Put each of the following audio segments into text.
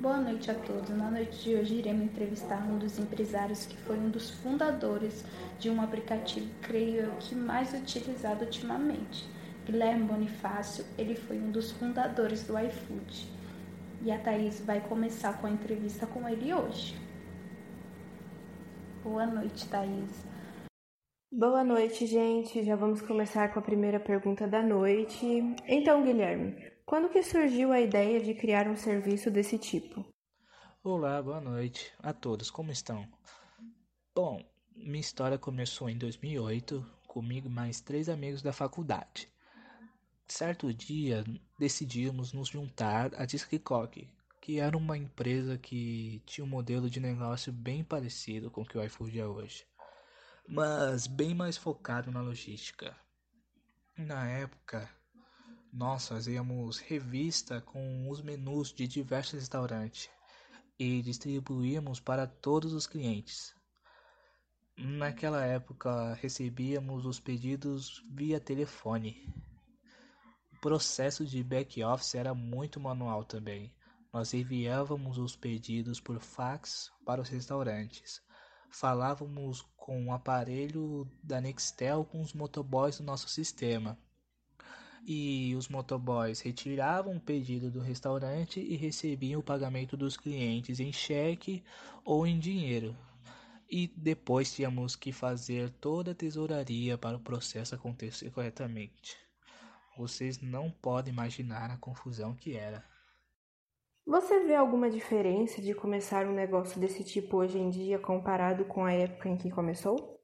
Boa noite a todos. Na noite de hoje iremos entrevistar um dos empresários que foi um dos fundadores de um aplicativo, creio eu, que mais utilizado ultimamente. Guilherme Bonifácio, ele foi um dos fundadores do iFood. E a Thaís vai começar com a entrevista com ele hoje. Boa noite, Thaís. Boa noite, gente. Já vamos começar com a primeira pergunta da noite. Então, Guilherme, quando que surgiu a ideia de criar um serviço desse tipo? Olá, boa noite a todos, como estão? Bom, minha história começou em 2008, comigo e mais três amigos da faculdade. Certo dia, decidimos nos juntar à Disquicock, que era uma empresa que tinha um modelo de negócio bem parecido com o que o iFood é hoje, mas bem mais focado na logística. Na época, nós fazíamos revista com os menus de diversos restaurantes e distribuíamos para todos os clientes. Naquela época recebíamos os pedidos via telefone. O processo de back-office era muito manual também. Nós enviávamos os pedidos por fax para os restaurantes. Falávamos com o aparelho da Nextel com os motoboys do nosso sistema e os motoboys retiravam o pedido do restaurante e recebiam o pagamento dos clientes em cheque ou em dinheiro. E depois tínhamos que fazer toda a tesouraria para o processo acontecer corretamente. Vocês não podem imaginar a confusão que era. Você vê alguma diferença de começar um negócio desse tipo hoje em dia comparado com a época em que começou?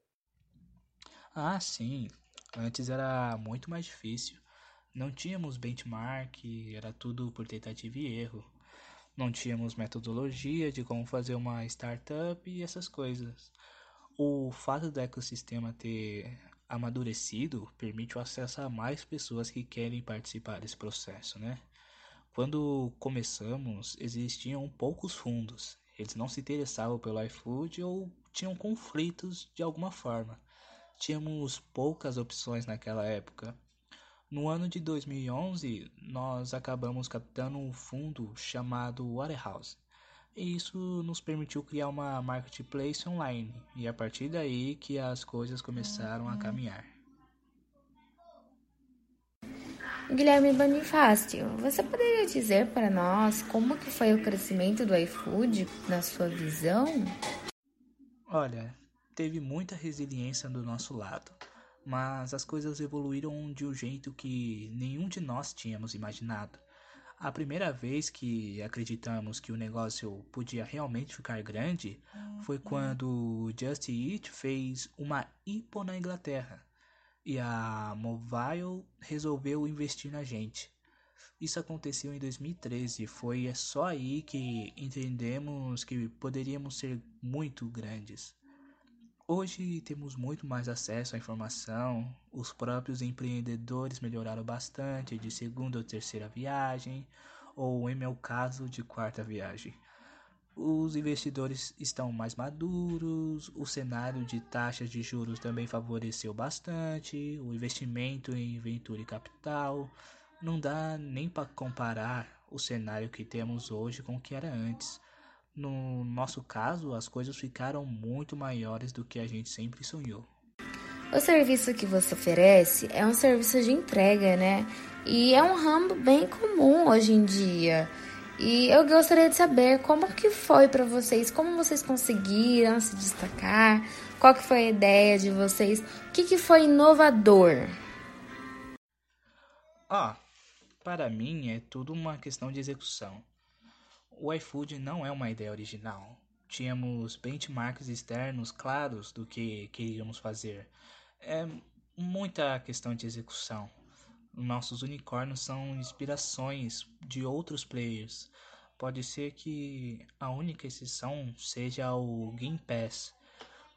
Ah, sim. Antes era muito mais difícil. Não tínhamos benchmark, era tudo por tentativa e erro. Não tínhamos metodologia de como fazer uma startup e essas coisas. O fato do ecossistema ter amadurecido permite o acesso a mais pessoas que querem participar desse processo, né? Quando começamos, existiam poucos fundos. Eles não se interessavam pelo iFood ou tinham conflitos de alguma forma. Tínhamos poucas opções naquela época no ano de 2011, nós acabamos captando um fundo chamado Warehouse. E isso nos permitiu criar uma marketplace online, e a partir daí que as coisas começaram a caminhar. Guilherme Bonifácio, você poderia dizer para nós como que foi o crescimento do iFood na sua visão? Olha, teve muita resiliência do nosso lado mas as coisas evoluíram de um jeito que nenhum de nós tínhamos imaginado. A primeira vez que acreditamos que o negócio podia realmente ficar grande foi quando o Just Eat fez uma IPO na Inglaterra e a Mobile resolveu investir na gente. Isso aconteceu em 2013 e foi só aí que entendemos que poderíamos ser muito grandes. Hoje temos muito mais acesso à informação, os próprios empreendedores melhoraram bastante de segunda ou terceira viagem, ou em meu caso, de quarta viagem. Os investidores estão mais maduros, o cenário de taxas de juros também favoreceu bastante, o investimento em venture capital. Não dá nem para comparar o cenário que temos hoje com o que era antes. No nosso caso, as coisas ficaram muito maiores do que a gente sempre sonhou. O serviço que você oferece é um serviço de entrega, né? E é um ramo bem comum hoje em dia. E eu gostaria de saber como que foi para vocês, como vocês conseguiram se destacar, qual que foi a ideia de vocês, o que, que foi inovador? Ah, para mim é tudo uma questão de execução. O iFood não é uma ideia original. Tínhamos benchmarks externos claros do que queríamos fazer. É muita questão de execução. Nossos unicórnios são inspirações de outros players. Pode ser que a única exceção seja o Game Pass,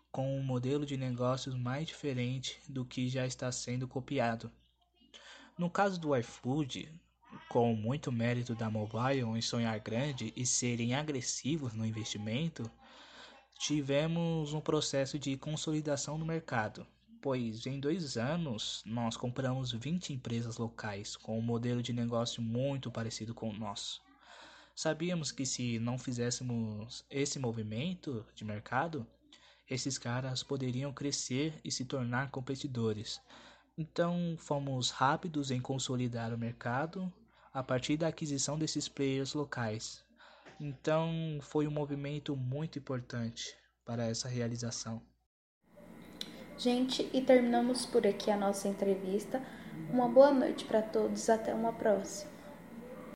com um modelo de negócios mais diferente do que já está sendo copiado. No caso do iFood, com muito mérito da Mobile em sonhar grande e serem agressivos no investimento, tivemos um processo de consolidação no mercado, pois em dois anos nós compramos 20 empresas locais com um modelo de negócio muito parecido com o nosso. Sabíamos que se não fizéssemos esse movimento de mercado, esses caras poderiam crescer e se tornar competidores. Então fomos rápidos em consolidar o mercado a partir da aquisição desses players locais. Então foi um movimento muito importante para essa realização. Gente, e terminamos por aqui a nossa entrevista. Uma boa noite para todos, até uma próxima.